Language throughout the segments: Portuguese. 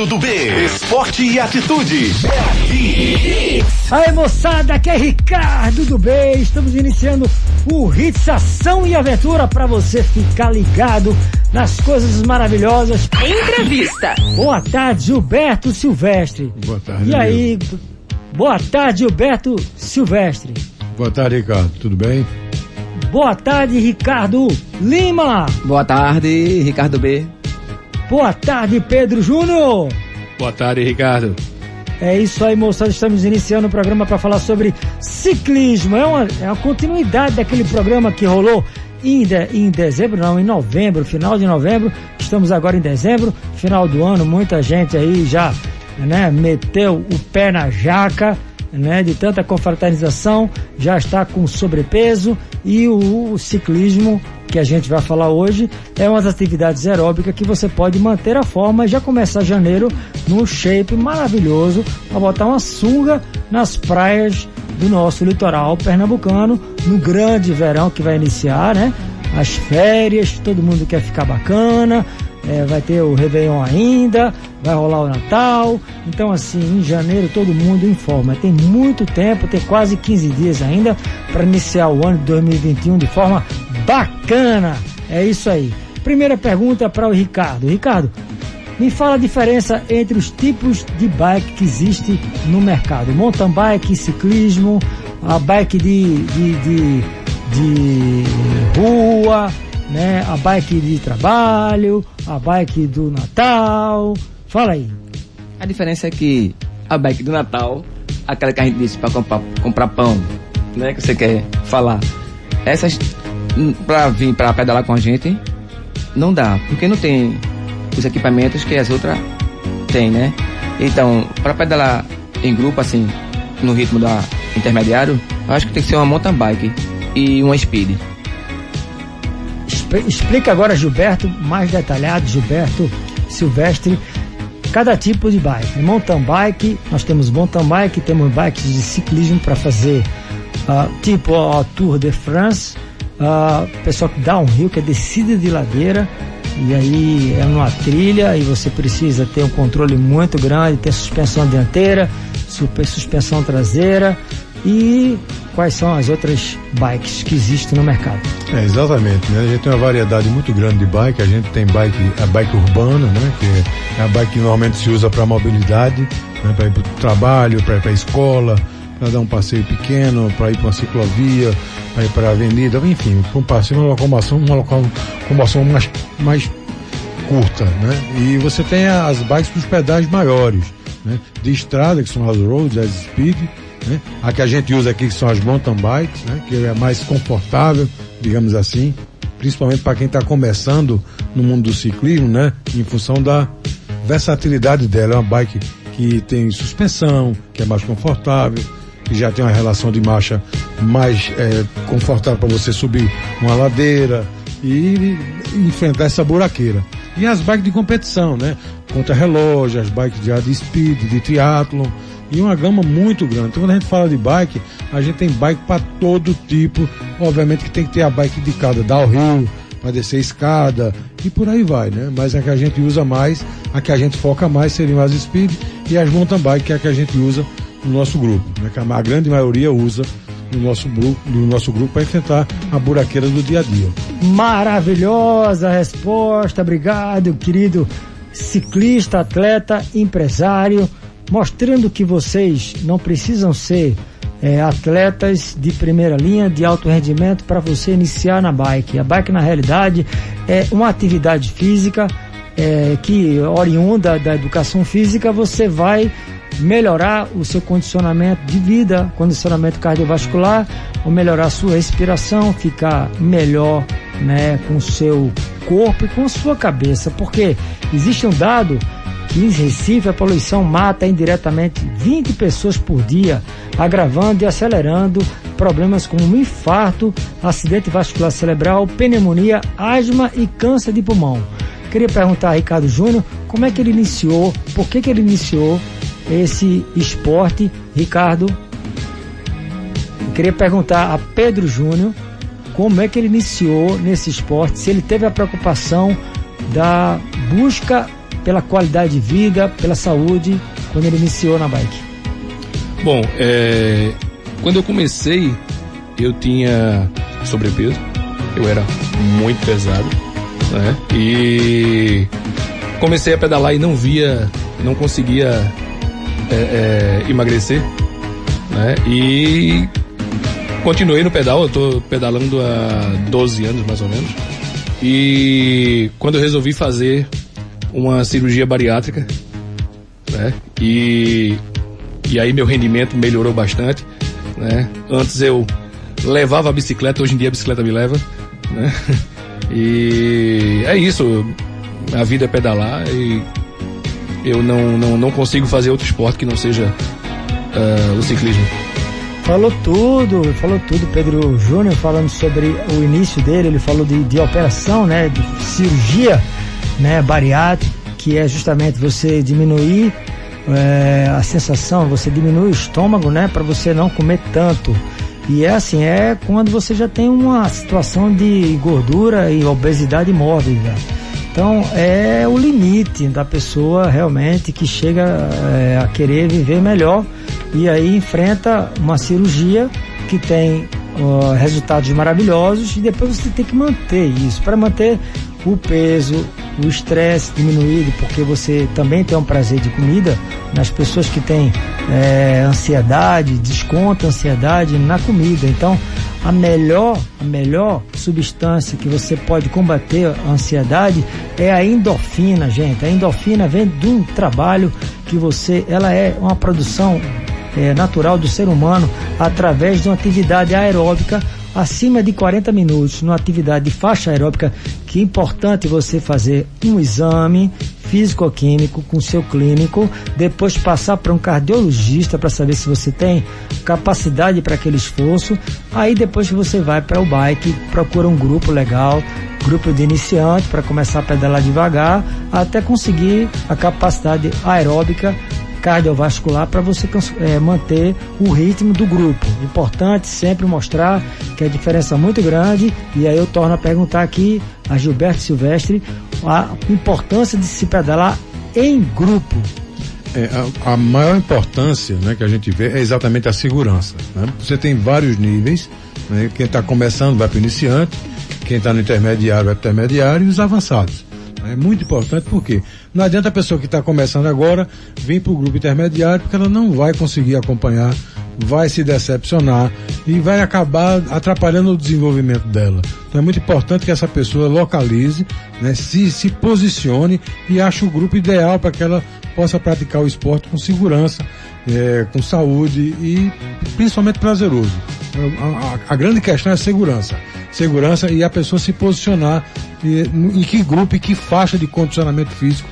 Ricardo do B. Esporte e atitude. Aí moçada, aqui é Ricardo do B. Estamos iniciando o Hits Ação e Aventura para você ficar ligado nas coisas maravilhosas. Entrevista. Boa tarde, Gilberto Silvestre. Boa tarde. E aí, boa tarde, Gilberto Silvestre. Boa tarde, Ricardo. Tudo bem? Boa tarde, Ricardo Lima. Boa tarde, Ricardo B. Boa tarde, Pedro Júnior. Boa tarde, Ricardo. É isso aí, moçada. Estamos iniciando o programa para falar sobre ciclismo. É uma, é uma continuidade daquele programa que rolou em, de, em dezembro, não, em novembro, final de novembro. Estamos agora em dezembro, final do ano. Muita gente aí já né, meteu o pé na jaca. Né, de tanta confraternização, já está com sobrepeso e o, o ciclismo que a gente vai falar hoje é uma das atividades aeróbicas que você pode manter a forma e já começar janeiro num shape maravilhoso para botar uma sunga nas praias do nosso litoral pernambucano no grande verão que vai iniciar, né? As férias, todo mundo quer ficar bacana, é, vai ter o Réveillon ainda, vai rolar o Natal. Então, assim, em janeiro todo mundo informa. Tem muito tempo, tem quase 15 dias ainda para iniciar o ano de 2021 de forma bacana. É isso aí. Primeira pergunta para o Ricardo. Ricardo, me fala a diferença entre os tipos de bike que existe no mercado: mountain bike, ciclismo, a bike de, de, de, de rua né? A bike de trabalho, a bike do Natal. Fala aí. A diferença é que a bike do Natal, aquela que a gente disse para comprar, comprar pão, né? Que você quer falar. Essas, para vir para pedalar com a gente, não dá, porque não tem os equipamentos que as outras têm, né? Então, para pedalar em grupo, assim, no ritmo da intermediário, eu acho que tem que ser uma mountain bike e uma speed. Explica agora, Gilberto, mais detalhado, Gilberto Silvestre, cada tipo de bike. Mountain bike, nós temos mountain bike, temos bikes de ciclismo para fazer, uh, tipo a Tour de France, uh, pessoal que dá um rio, que é descida de ladeira, e aí é numa trilha e você precisa ter um controle muito grande, ter suspensão dianteira, super, suspensão traseira e quais são as outras bikes que existem no mercado. É, exatamente, né? A gente tem uma variedade muito grande de bike, a gente tem bike, a bike urbana, né? Que é a bike que normalmente se usa para mobilidade, né? para ir para o trabalho, para ir para a escola, para dar um passeio pequeno, para ir para uma ciclovia, para ir para a avenida, enfim, para um passeio, uma locomoção, uma locomoção mais, mais curta, né? E você tem as bikes com os pedais maiores, né? De estrada, que são as roads, as speed, né? A que a gente usa aqui que são as mountain bikes, né? que é mais confortável, digamos assim, principalmente para quem está começando no mundo do ciclismo, né? em função da versatilidade dela. É uma bike que tem suspensão, que é mais confortável, que já tem uma relação de marcha mais é, confortável para você subir uma ladeira e enfrentar essa buraqueira. E as bikes de competição, né? Contra relógio, as bikes de, de speed, de triatlon, e uma gama muito grande. Então, quando a gente fala de bike, a gente tem bike para todo tipo. Obviamente que tem que ter a bike indicada, dar o rio, para descer escada e por aí vai, né? Mas a que a gente usa mais, a que a gente foca mais seriam as speed e as mountain bike, que é a que a gente usa no nosso grupo, né? Que a grande maioria usa no nosso grupo, no nosso grupo para enfrentar a buraqueira do dia a dia. Maravilhosa resposta, obrigado, querido ciclista, atleta, empresário mostrando que vocês não precisam ser é, atletas de primeira linha, de alto rendimento, para você iniciar na bike. A bike, na realidade, é uma atividade física é, que, oriunda da educação física, você vai melhorar o seu condicionamento de vida, condicionamento cardiovascular, ou melhorar a sua respiração, ficar melhor né, com o seu corpo e com a sua cabeça, porque existe um dado que em Recife a poluição mata indiretamente 20 pessoas por dia, agravando e acelerando problemas como infarto, acidente vascular cerebral, pneumonia, asma e câncer de pulmão. Queria perguntar a Ricardo Júnior como é que ele iniciou, por que, que ele iniciou esse esporte, Ricardo. queria perguntar a Pedro Júnior como é que ele iniciou nesse esporte, se ele teve a preocupação da busca pela qualidade de vida, pela saúde, quando ele iniciou na bike? Bom, é, quando eu comecei, eu tinha sobrepeso, eu era muito pesado, né? E comecei a pedalar e não via, não conseguia é, é, emagrecer, né? E continuei no pedal, eu tô pedalando há 12 anos mais ou menos. E quando eu resolvi fazer uma cirurgia bariátrica, né? E, e aí meu rendimento melhorou bastante, né? Antes eu levava a bicicleta, hoje em dia a bicicleta me leva, né? E é isso, a vida é pedalar e eu não, não, não consigo fazer outro esporte que não seja uh, o ciclismo. Falou tudo, falou tudo, Pedro Júnior falando sobre o início dele, ele falou de, de operação, né, de cirurgia, né, bariátrica, que é justamente você diminuir é, a sensação, você diminui o estômago, né, para você não comer tanto. E é assim, é quando você já tem uma situação de gordura e obesidade mórbida. Então é o limite da pessoa realmente que chega é, a querer viver melhor e aí enfrenta uma cirurgia que tem uh, resultados maravilhosos e depois você tem que manter isso para manter o peso, o estresse diminuído, porque você também tem um prazer de comida. Nas pessoas que têm é, ansiedade, desconta ansiedade na comida. Então, a melhor, a melhor substância que você pode combater a ansiedade é a endorfina, gente. A endorfina vem de um trabalho que você, ela é uma produção é, natural do ser humano através de uma atividade aeróbica acima de 40 minutos numa atividade de faixa aeróbica, que é importante você fazer um exame físico-químico com seu clínico, depois passar para um cardiologista para saber se você tem capacidade para aquele esforço. Aí depois você vai para o bike, procura um grupo legal, grupo de iniciante para começar a pedalar devagar, até conseguir a capacidade aeróbica cardiovascular para você é, manter o ritmo do grupo. Importante sempre mostrar que a diferença é muito grande e aí eu torno a perguntar aqui a Gilberto Silvestre a importância de se pedalar em grupo. É, a, a, maior importância né, que a gente vê é exatamente a segurança. Né? Você tem vários níveis, né? quem está começando vai para o iniciante, quem está no intermediário vai para o intermediário e os avançados. É muito importante porque não adianta a pessoa que está começando agora vir para o grupo intermediário porque ela não vai conseguir acompanhar, vai se decepcionar e vai acabar atrapalhando o desenvolvimento dela. Então é muito importante que essa pessoa localize, né, se, se posicione e ache o grupo ideal para que ela possa praticar o esporte com segurança, é, com saúde e principalmente prazeroso. A, a, a grande questão é segurança segurança e a pessoa se posicionar e, em que grupo e que faixa de condicionamento físico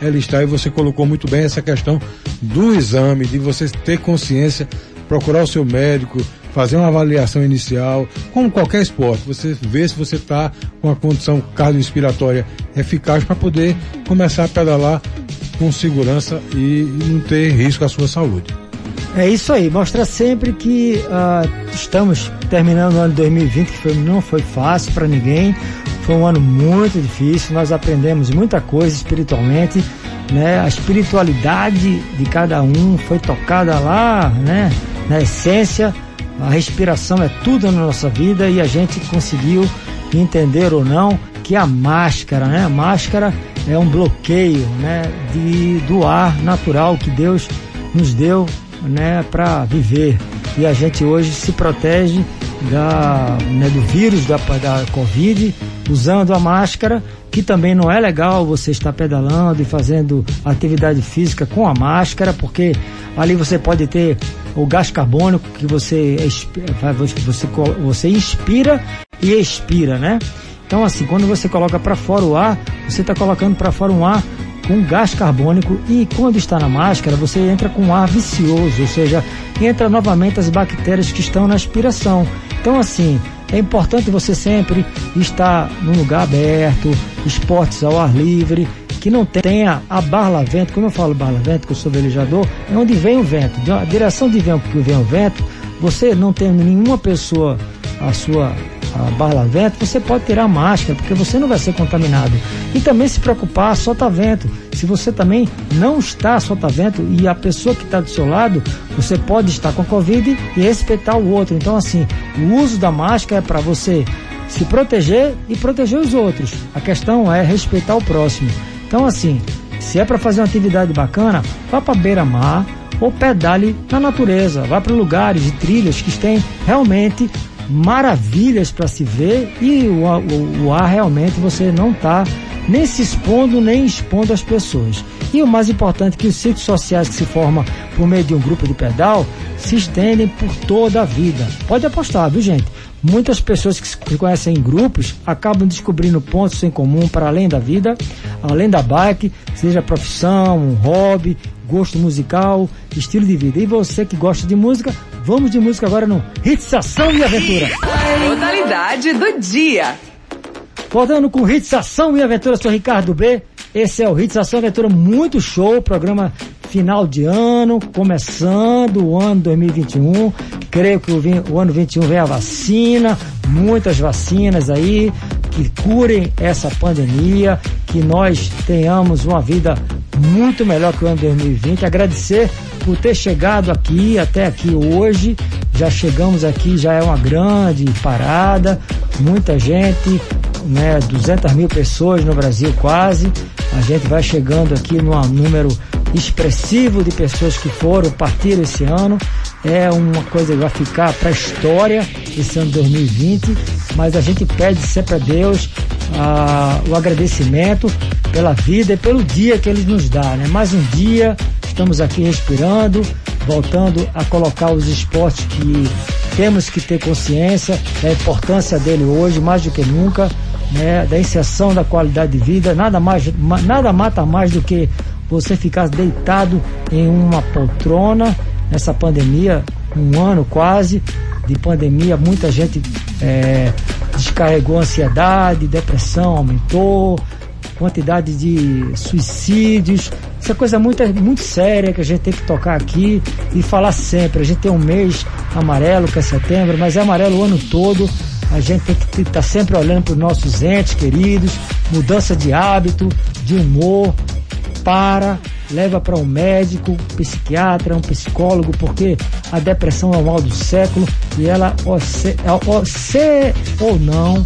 ela está. E você colocou muito bem essa questão do exame, de você ter consciência, procurar o seu médico, fazer uma avaliação inicial, como qualquer esporte, você vê se você está com a condição cardiorrespiratória eficaz para poder começar a pedalar com segurança e não ter risco à sua saúde. É isso aí, mostra sempre que uh, estamos terminando o ano 2020, que foi, não foi fácil para ninguém, foi um ano muito difícil, nós aprendemos muita coisa espiritualmente, né? A espiritualidade de cada um foi tocada lá, né? Na essência, a respiração é tudo na nossa vida e a gente conseguiu entender ou não que a máscara, né? A máscara é um bloqueio, né? De, do ar natural que Deus nos deu né, para viver. E a gente hoje se protege da, né, do vírus da, da Covid usando a máscara, que também não é legal você estar pedalando e fazendo atividade física com a máscara, porque ali você pode ter o gás carbônico que você, você, você inspira e expira, né? Então assim, quando você coloca para fora o ar, você está colocando para fora um ar com gás carbônico e quando está na máscara você entra com ar vicioso, ou seja, entra novamente as bactérias que estão na aspiração. Então assim, é importante você sempre estar num lugar aberto, esportes ao ar livre, que não tenha a barla vento, como eu falo barla vento, que eu sou velejador, é onde vem o vento, a direção de vento que vem o vento, você não tem nenhuma pessoa à sua a barla-vento, você pode tirar a máscara, porque você não vai ser contaminado. E também se preocupar, solta-vento. Se você também não está solta-vento e a pessoa que está do seu lado, você pode estar com a Covid e respeitar o outro. Então, assim, o uso da máscara é para você se proteger e proteger os outros. A questão é respeitar o próximo. Então, assim, se é para fazer uma atividade bacana, vá para beira-mar ou pedale na natureza, vá para lugares e trilhas que têm realmente maravilhas para se ver e o, o, o ar realmente você não está nem se expondo nem expondo as pessoas. E o mais importante que os ciclos sociais que se formam por meio de um grupo de pedal se estendem por toda a vida. Pode apostar, viu gente? Muitas pessoas que se conhecem em grupos acabam descobrindo pontos em comum para além da vida, além da bike, seja profissão, um hobby, gosto musical, estilo de vida. E você que gosta de música, vamos de música agora no Hits Ação e Aventura. Modalidade do dia. Voltando com Hits Ação e Aventura, sou Ricardo B. Esse é o Hits Ação e Aventura muito show, programa final de ano, começando o ano 2021. Creio que o, o ano 2021 vem a vacina, muitas vacinas aí que curem essa pandemia, que nós tenhamos uma vida muito melhor que o ano 2020. Agradecer por ter chegado aqui, até aqui hoje. Já chegamos aqui, já é uma grande parada, muita gente, né, 200 mil pessoas no Brasil quase. A gente vai chegando aqui num número expressivo de pessoas que foram, partiram esse ano. É uma coisa que vai ficar para a história esse ano 2020, mas a gente pede sempre a Deus ah, o agradecimento pela vida e pelo dia que Ele nos dá. Né? Mais um dia, estamos aqui respirando, voltando a colocar os esportes que temos que ter consciência da importância dele hoje, mais do que nunca né, da inserção da qualidade de vida, nada, mais, nada mata mais do que você ficar deitado em uma poltrona nessa pandemia, um ano quase de pandemia, muita gente é, descarregou ansiedade, depressão aumentou, quantidade de suicídios. Isso é coisa muito, muito séria que a gente tem que tocar aqui e falar sempre. A gente tem um mês amarelo, que é setembro, mas é amarelo o ano todo a gente tem que estar tá sempre olhando para os nossos entes queridos, mudança de hábito, de humor, para, leva para um médico, um psiquiatra, um psicólogo, porque a depressão é o mal do século e ela, se, ou não,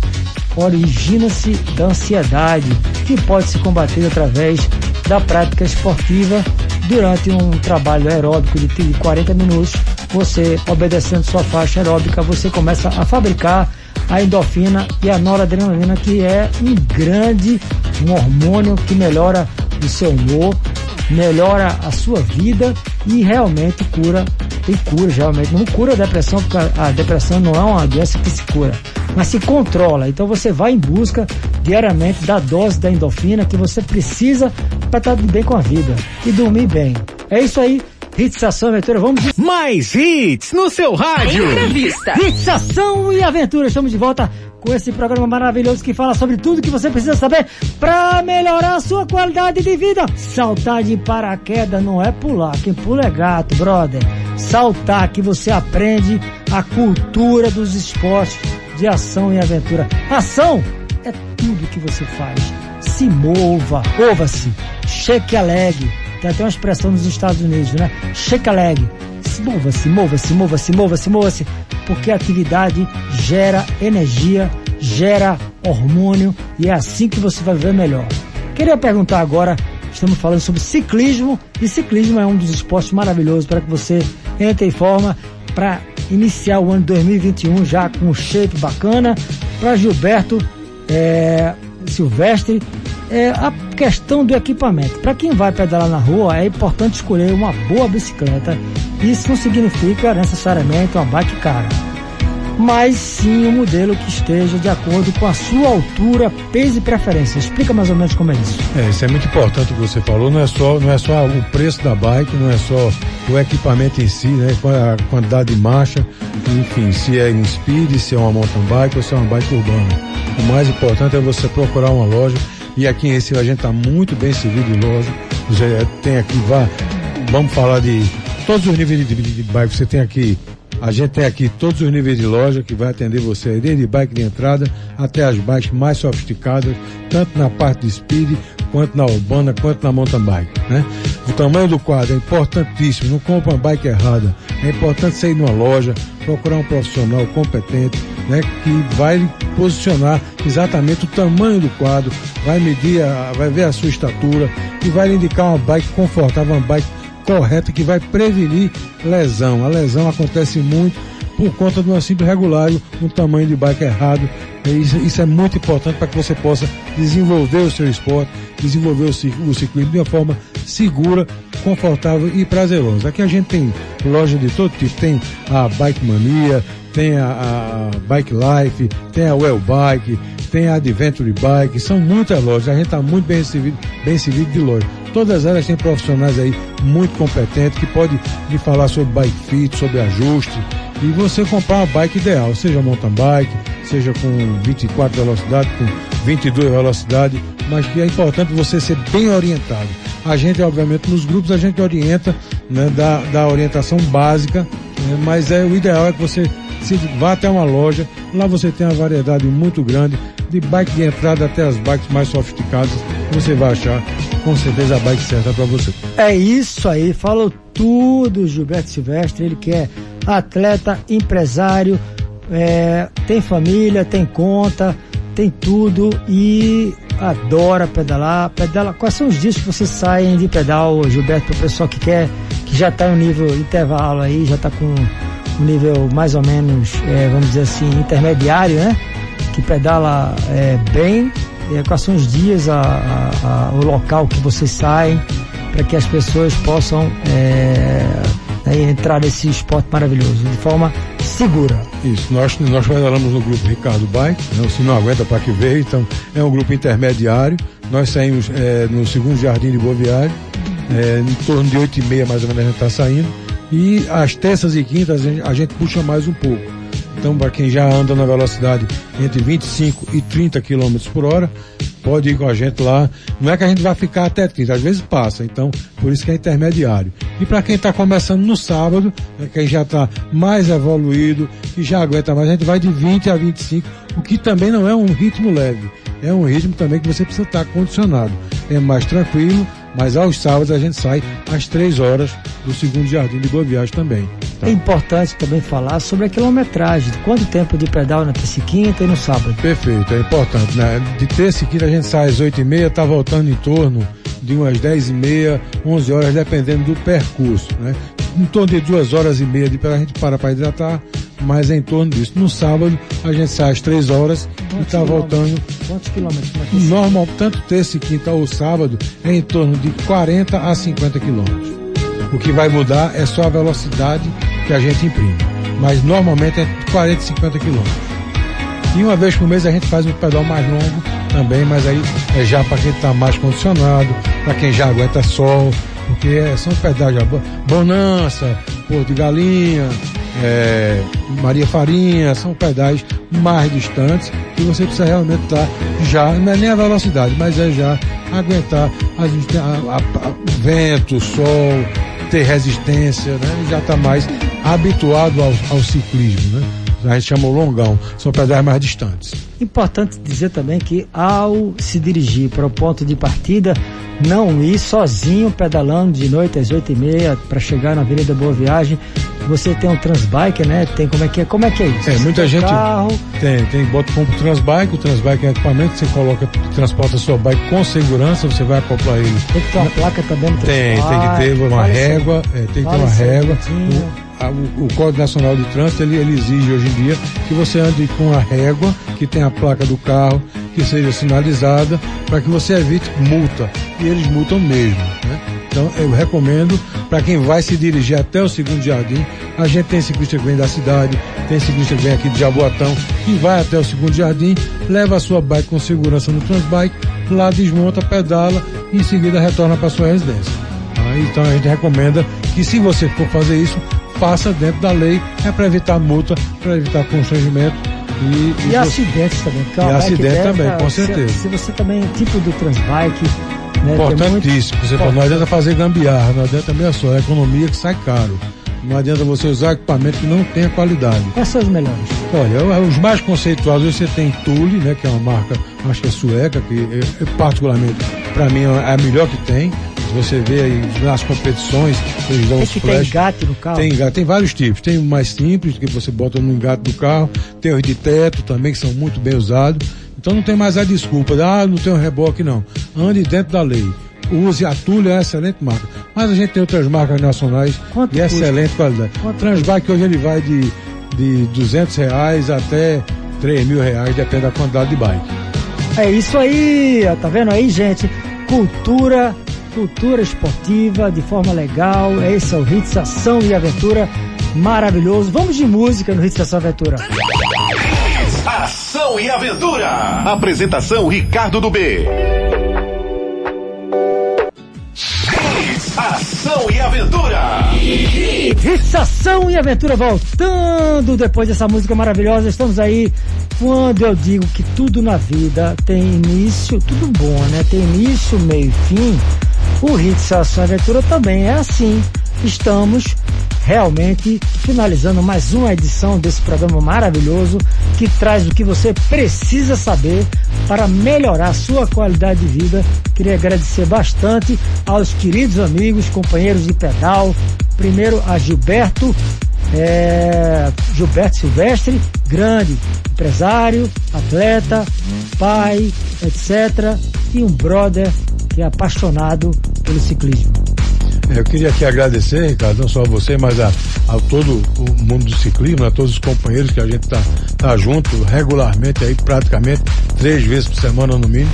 origina-se da ansiedade, que pode se combater através da prática esportiva durante um trabalho aeróbico de 40 minutos. Você, obedecendo sua faixa aeróbica, você começa a fabricar a endorfina e a noradrenalina, que é um grande um hormônio que melhora o seu humor, melhora a sua vida e realmente cura, tem cura realmente. Não cura a depressão, porque a, a depressão não é uma doença que se cura, mas se controla. Então você vai em busca diariamente da dose da endorfina que você precisa para estar bem com a vida e dormir bem. É isso aí. Hits Ação e Aventura, vamos... Mais hits no seu rádio! Entrevista! Hits Ação e Aventura, estamos de volta com esse programa maravilhoso que fala sobre tudo que você precisa saber para melhorar a sua qualidade de vida. Saltar de paraquedas não é pular, quem pula é gato, brother. Saltar que você aprende a cultura dos esportes de ação e aventura. Ação é tudo que você faz. Se mova, mova-se, cheque alegre tem até uma expressão nos Estados Unidos, né? Shake a leg. Mova-se, mova-se, mova-se, mova-se, mova-se. Porque a atividade gera energia, gera hormônio e é assim que você vai ver melhor. Queria perguntar agora, estamos falando sobre ciclismo e ciclismo é um dos esportes maravilhosos para que você entre em forma para iniciar o ano 2021 já com um shape bacana. Para Gilberto é, Silvestre, é a questão do equipamento. Para quem vai pedalar na rua, é importante escolher uma boa bicicleta. Isso não significa necessariamente uma bike cara, mas sim um modelo que esteja de acordo com a sua altura, peso e preferência. Explica mais ou menos como é isso. É, isso é muito importante o que você falou. Não é só, não é só o preço da bike, não é só o equipamento em si, né? A quantidade de marcha, enfim, se é em speed, se é uma mountain bike ou se é uma bike urbana. O mais importante é você procurar uma loja e aqui em Recife a gente está muito bem servido de loja. Já tem aqui, vá, vamos falar de todos os níveis de, de, de bike. Você tem aqui A gente tem aqui todos os níveis de loja que vai atender você desde bike de entrada até as bikes mais sofisticadas, tanto na parte de speed quanto na urbana, quanto na mountain bike, né? O tamanho do quadro é importantíssimo, não compra uma bike errada. É importante você ir numa loja, procurar um profissional competente, né, que vai posicionar exatamente o tamanho do quadro, vai medir, a, vai ver a sua estatura e vai indicar uma bike confortável, uma bike correta que vai prevenir lesão. A lesão acontece muito por conta de uma simples regulagem, um tamanho de bike errado. Isso, isso é muito importante para que você possa desenvolver o seu esporte, desenvolver o ciclismo de uma forma segura, confortável e prazerosa. Aqui a gente tem loja de todo tipo, tem a Bike Mania, tem a, a Bike Life, tem a Well Bike, tem a Adventure Bike, são muitas lojas, a gente está muito bem servido, bem servido de loja. Todas elas têm profissionais aí muito competentes que podem lhe falar sobre bike fit, sobre ajuste, e você comprar uma bike ideal, seja mountain bike, seja com 24 velocidade, com 22 velocidade, mas que é importante você ser bem orientado. A gente, obviamente, nos grupos a gente orienta, né, da, da orientação básica, né, mas é o ideal é que você se vá até uma loja, lá você tem uma variedade muito grande de bike de entrada até as bikes mais sofisticadas, você vai achar com certeza a bike certa para você. É isso aí, falou tudo Gilberto Silvestre, ele que é atleta, empresário, é, tem família, tem conta, tem tudo e adora pedalar. Pedala. Quais são os dias que vocês saem de pedal, Gilberto, para o pessoal que quer, que já está no nível intervalo aí, já está com um nível mais ou menos, é, vamos dizer assim, intermediário, né? Que pedala é, bem. Quais são os dias, a, a, a, o local que vocês saem, para que as pessoas possam é, né, entrar nesse esporte maravilhoso de forma segura. Isso, nós, nós pedalamos no grupo Ricardo Bike, né, se não aguenta para que veio, então é um grupo intermediário. Nós saímos é, no segundo jardim de Boa Viagem, é, em torno de 8 e meia mais ou menos a gente está saindo. E às terças e quintas a gente, a gente puxa mais um pouco. Então, para quem já anda na velocidade entre 25 e 30 km por hora, pode ir com a gente lá. Não é que a gente vai ficar até 30, às vezes passa, então por isso que é intermediário. E para quem está começando no sábado, é quem já está mais evoluído, que já aguenta mais, a gente vai de 20 a 25, o que também não é um ritmo leve, é um ritmo também que você precisa estar tá condicionado. É mais tranquilo, mas aos sábados a gente sai às três horas do segundo jardim de Boa Viagem também. Tá? É importante também falar sobre a quilometragem, quanto tempo de pedal na terça e quinta e no sábado. Perfeito, é importante. Né? De terça e quinta a gente sai às oito e meia, tá voltando em torno de umas dez e meia, onze horas, dependendo do percurso. Né? Em torno de duas horas e meia de a gente para para hidratar, mas é em torno disso. No sábado, a gente sai às três horas Quantos e está voltando. Quantos quilômetros? Normal, tanto terça e quinta ou sábado, é em torno de 40 a 50 quilômetros. O que vai mudar é só a velocidade que a gente imprime. Mas normalmente é 40 e 50 quilômetros. E uma vez por mês a gente faz um pedal mais longo também, mas aí é já para quem está mais condicionado, para quem já aguenta sol, porque são já Bonança, Porto de Galinha, é, Maria Farinha, são pedais mais distantes e você precisa realmente estar tá já, não é nem a velocidade, mas é já aguentar as, a, a, a, vento, sol, ter resistência, né? já está mais habituado ao, ao ciclismo. Né? A gente chama o longão, são pedais mais distantes. Importante dizer também que ao se dirigir para o ponto de partida, não ir sozinho pedalando de noite às oito e meia para chegar na Avenida Boa Viagem. Você tem um transbike, né? Tem como é que é? Como é que é isso? É, muita gente carro. tem, tem, bota compra o transbike, o transbike é equipamento que você coloca, transporta a sua bike com segurança, você vai acoplar ele. Tem que ter uma placa também no Tem, tem que ter uma régua, é, tem que ter uma régua o, o, Código Nacional de Trânsito ele, ele, exige hoje em dia que você ande com a régua, que tenha a placa do carro, que seja sinalizada, para que você evite multa. E eles multam mesmo. Né? Então eu recomendo para quem vai se dirigir até o segundo jardim, a gente tem ciclista que vem da cidade, tem ciclista que vem aqui de Jaboatão e vai até o segundo jardim, leva a sua bike com segurança no transbike, lá desmonta, pedala e em seguida retorna para sua residência. Ah, então a gente recomenda que se você for fazer isso, passa dentro da lei, é para evitar multa, para evitar constrangimento. E, e, e acidentes também. E acidente também, com certeza. Se, se, você também, tipo do transbike. Né, Importantíssimo. Muito... Você não adianta fazer gambiarra, não adianta também a sua, é a economia que sai caro. Não adianta você usar equipamento que não tenha qualidade. Quais são os melhores? Olha, os mais conceituados você tem Thule, né, que é uma marca, acho que é sueca, que eu, eu, particularmente para mim é a melhor que tem. Você vê aí nas competições, eles dão Esse tem flash. engate no carro? Tem engate, tem vários tipos. Tem o mais simples, que você bota no engate do carro. Tem os de teto também, que são muito bem usados. Então não tem mais a desculpa, de, ah, não tem um reboque não. Ande dentro da lei. Use a Tulha, é excelente marca. Mas a gente tem outras marcas nacionais Quanto de custa? excelente qualidade. Quanto Transbike hoje ele vai de, de 200 reais até 3 mil reais, depende da quantidade de bike. É isso aí, tá vendo aí, gente? Cultura, cultura esportiva de forma legal. Esse é o Hits Ação e Aventura maravilhoso. Vamos de música no Hits Ação e Aventura. Ação e aventura. Apresentação Ricardo do B. Ação e aventura. Hits Ação e Aventura voltando depois dessa música maravilhosa. Estamos aí quando eu digo que tudo na vida tem início, tudo bom, né? Tem início, meio e fim. O Ação e Aventura também é assim. Estamos realmente finalizando mais uma edição desse programa maravilhoso que traz o que você precisa saber para melhorar a sua qualidade de vida. Queria agradecer bastante aos queridos amigos, companheiros de pedal. Primeiro a Gilberto, é, Gilberto Silvestre, grande empresário, atleta, pai, etc. E um brother é apaixonado pelo ciclismo. É, Eu queria aqui agradecer, Ricardo, não só a você, mas a, a todo o mundo do ciclismo, a todos os companheiros que a gente tá, tá junto regularmente aí, praticamente três vezes por semana no mínimo.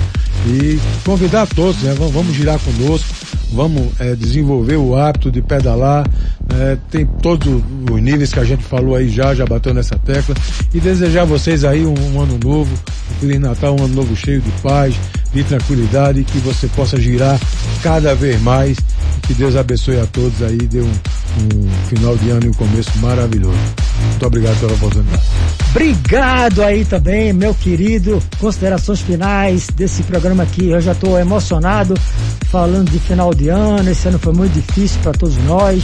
E convidar todos, né? Vamos, vamos girar conosco, vamos é, desenvolver o hábito de pedalar. é, tem todos os níveis que a gente falou aí já, já bateu nessa tecla. E desejar a vocês aí um, um ano novo, um Feliz Natal, um ano novo cheio de paz, de tranquilidade, que você possa girar cada vez mais. Que Deus abençoe a todos aí, dê um, um final de ano e um começo maravilhoso. Muito obrigado pela oportunidade. Obrigado aí também, meu querido. Considerações finais desse programa aqui. Eu já estou emocionado falando de final de ano. Esse ano foi muito difícil para todos nós.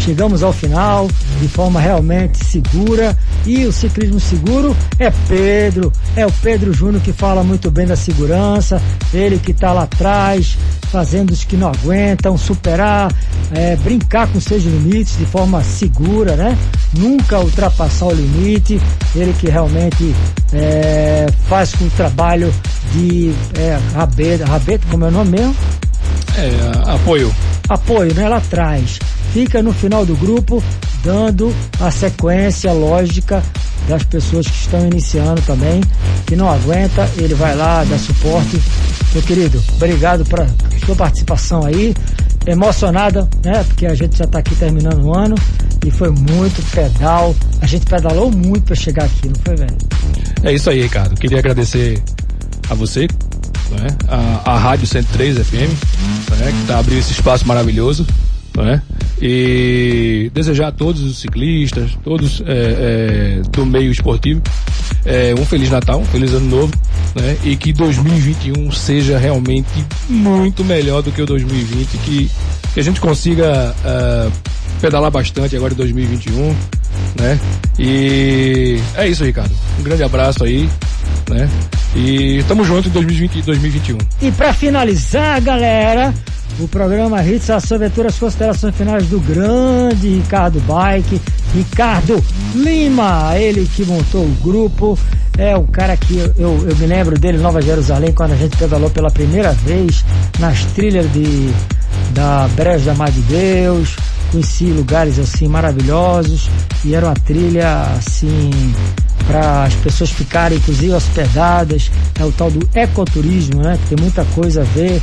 Chegamos ao final de forma realmente segura. E o ciclismo seguro é Pedro. É o Pedro Júnior que fala muito bem da segurança. Ele que está lá atrás, fazendo os que não aguentam, superar, é, brincar com seus limites de forma segura, né? Nunca ultrapassar o limite. Ele que realmente é, faz com o trabalho de é, rabeta, rabeta, como é o nome mesmo? É, apoio. apoio, né? Lá atrás. Fica no final do grupo dando a sequência lógica das pessoas que estão iniciando também, que não aguenta, ele vai lá, dá suporte. Meu querido, obrigado pela sua participação aí. Emocionada, né? Porque a gente já está aqui terminando o ano e foi muito pedal. A gente pedalou muito para chegar aqui, não foi, velho? É isso aí, Ricardo. Queria agradecer a você, né? a, a Rádio 103 FM, né? que está abrindo esse espaço maravilhoso. Né? E desejar a todos os ciclistas, todos é, é, do meio esportivo, é, um Feliz Natal, um Feliz Ano Novo, né? E que 2021 seja realmente muito melhor do que o 2020, que, que a gente consiga é, pedalar bastante agora em 2021, né? E é isso, Ricardo. Um grande abraço aí, né? E tamo junto em 2020 e 2021. E para finalizar, galera, o programa Hits Ação Aventura, as considerações finais do grande Ricardo Bike, Ricardo Lima, ele que montou o grupo, é o cara que eu, eu, me lembro dele Nova Jerusalém, quando a gente pedalou pela primeira vez nas trilhas de, da Brejo da Mar de Deus, conheci lugares assim maravilhosos e era uma trilha assim para as pessoas ficarem inclusive hospedadas, é o tal do ecoturismo, né? Que tem muita coisa a ver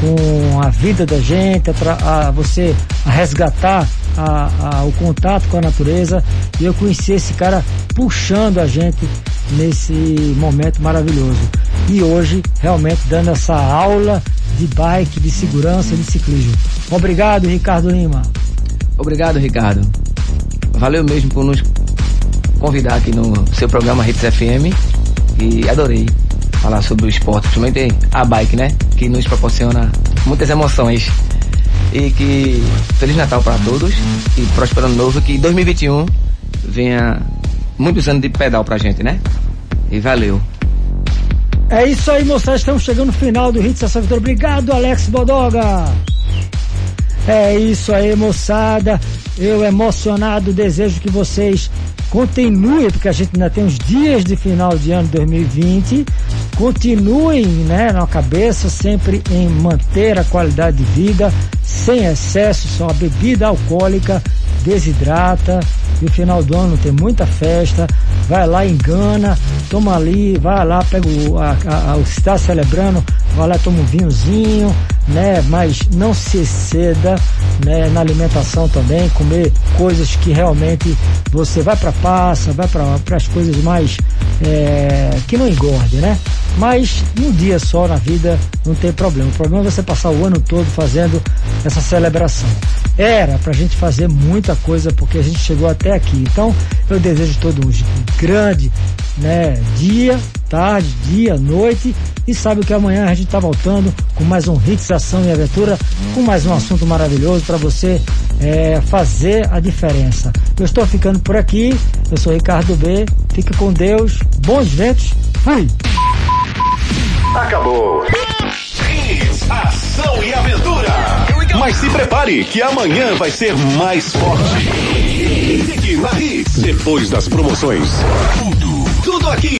com a vida da gente, a, tra- a você a resgatar a- a- o contato com a natureza. E eu conheci esse cara puxando a gente nesse momento maravilhoso. E hoje, realmente, dando essa aula de bike, de segurança de ciclismo. Obrigado, Ricardo Lima. Obrigado, Ricardo. Valeu mesmo por nos convidar aqui no seu programa Hits FM e adorei falar sobre o esporte, principalmente a bike, né? Que nos proporciona muitas emoções. E que Feliz Natal para todos e próspero ano novo. Que 2021 venha muitos anos de pedal pra gente, né? E valeu. É isso aí, moçada. Estamos chegando no final do Hits Essa Vitória. Obrigado, Alex Bodoga. É isso aí, moçada. Eu emocionado, desejo que vocês continuem, porque a gente ainda tem uns dias de final de ano 2020. Continuem, né, na cabeça, sempre em manter a qualidade de vida, sem excesso, só a bebida alcoólica desidrata. E o final do ano tem muita festa. Vai lá, engana, toma ali, vai lá, pega o, a, a, o que está celebrando, vai lá, toma um vinhozinho, né? Mas não se ceda, né? Na alimentação também, comer coisas que realmente você vai para passa, vai para as coisas mais é, que não engorde, né? Mas um dia só na vida não tem problema. O problema é você passar o ano todo fazendo essa celebração. Era pra gente fazer muita coisa porque a gente chegou até aqui. Então, eu desejo todo um grande, né, dia, tarde, dia, noite e sabe que amanhã a gente tá voltando com mais um Hits Ação e Aventura, com mais um assunto maravilhoso para você é, fazer a diferença. Eu estou ficando por aqui. Eu sou Ricardo B. Fique com Deus. Bons ventos. Fui. Acabou. Hits, ação e aventura. Mas se prepare que amanhã vai ser mais forte. Fique na Hits. Depois das promoções. Tudo, tudo aqui.